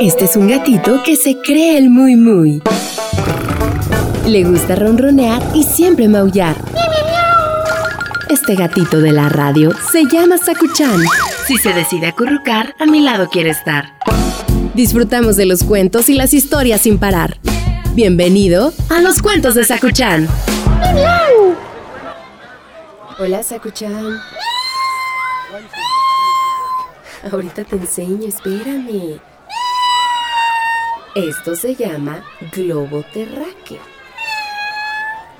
Este es un gatito que se cree el muy muy. Le gusta ronronear y siempre maullar. Este gatito de la radio se llama Sakuchan. Si se decide acurrucar, a mi lado quiere estar. Disfrutamos de los cuentos y las historias sin parar. Bienvenido a los cuentos de Sakuchan. Hola, Sakuchan. Ahorita te enseño, espérame. Esto se llama globo terráqueo.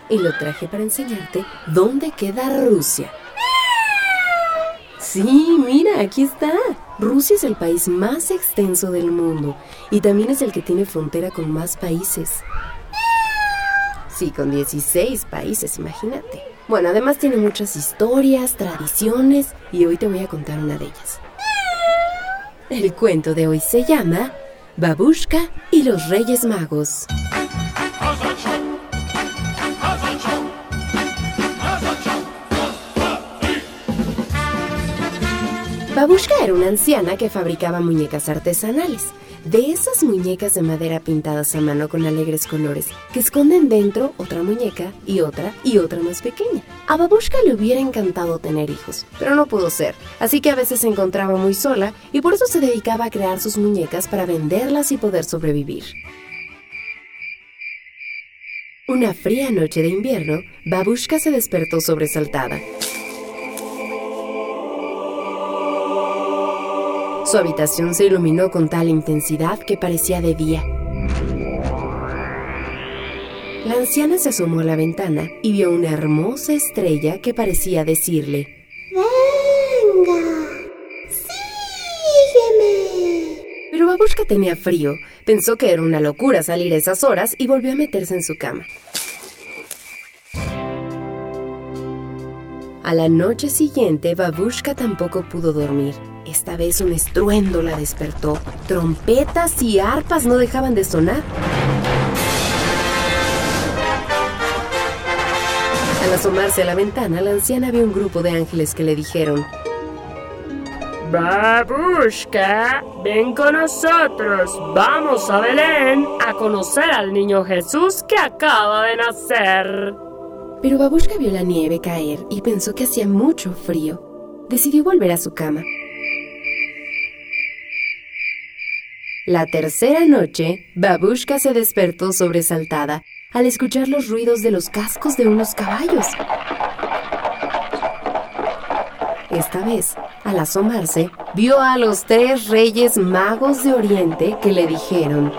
Y lo traje para enseñarte dónde queda Rusia. Sí, mira, aquí está. Rusia es el país más extenso del mundo y también es el que tiene frontera con más países. Sí, con 16 países, imagínate. Bueno, además tiene muchas historias, tradiciones y hoy te voy a contar una de ellas. El cuento de hoy se llama Babushka y los Reyes Magos. Babushka era una anciana que fabricaba muñecas artesanales. De esas muñecas de madera pintadas a mano con alegres colores, que esconden dentro otra muñeca y otra y otra más pequeña. A Babushka le hubiera encantado tener hijos, pero no pudo ser, así que a veces se encontraba muy sola y por eso se dedicaba a crear sus muñecas para venderlas y poder sobrevivir. Una fría noche de invierno, Babushka se despertó sobresaltada. Su habitación se iluminó con tal intensidad que parecía de día. La anciana se asomó a la ventana y vio una hermosa estrella que parecía decirle, ¡Venga! ¡Sígueme! Pero Babushka tenía frío, pensó que era una locura salir a esas horas y volvió a meterse en su cama. A la noche siguiente, Babushka tampoco pudo dormir. Esta vez un estruendo la despertó. Trompetas y arpas no dejaban de sonar. Al asomarse a la ventana, la anciana vio un grupo de ángeles que le dijeron, Babushka, ven con nosotros. Vamos a Belén a conocer al niño Jesús que acaba de nacer. Pero Babushka vio la nieve caer y pensó que hacía mucho frío. Decidió volver a su cama. La tercera noche, Babushka se despertó sobresaltada al escuchar los ruidos de los cascos de unos caballos. Esta vez, al asomarse, vio a los tres reyes magos de Oriente que le dijeron,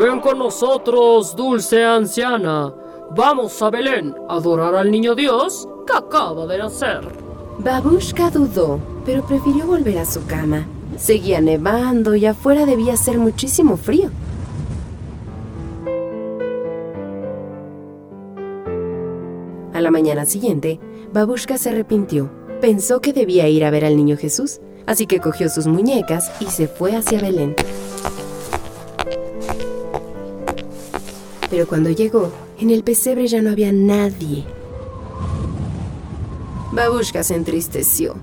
Ven con nosotros, dulce anciana. Vamos a Belén a adorar al niño Dios que acaba de nacer. Babushka dudó, pero prefirió volver a su cama. Seguía nevando y afuera debía hacer muchísimo frío. A la mañana siguiente, Babushka se arrepintió. Pensó que debía ir a ver al niño Jesús, así que cogió sus muñecas y se fue hacia Belén. Pero cuando llegó, en el pesebre ya no había nadie. Babushka se entristeció.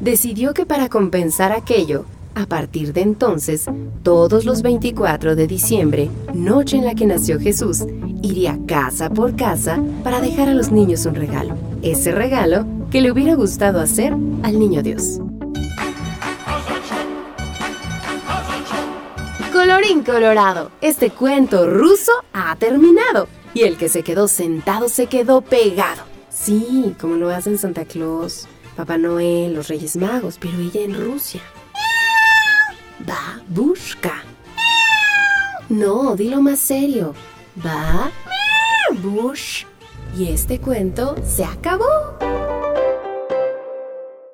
Decidió que para compensar aquello, a partir de entonces, todos los 24 de diciembre, noche en la que nació Jesús, iría casa por casa para dejar a los niños un regalo. Ese regalo que le hubiera gustado hacer al niño Dios. Colorín colorado, este cuento ruso ha terminado. Y el que se quedó sentado se quedó pegado. Sí, como lo hacen Santa Claus, Papá Noel, los Reyes Magos, pero ella en Rusia. Babushka. No, dilo más serio. Babush. Y este cuento se acabó.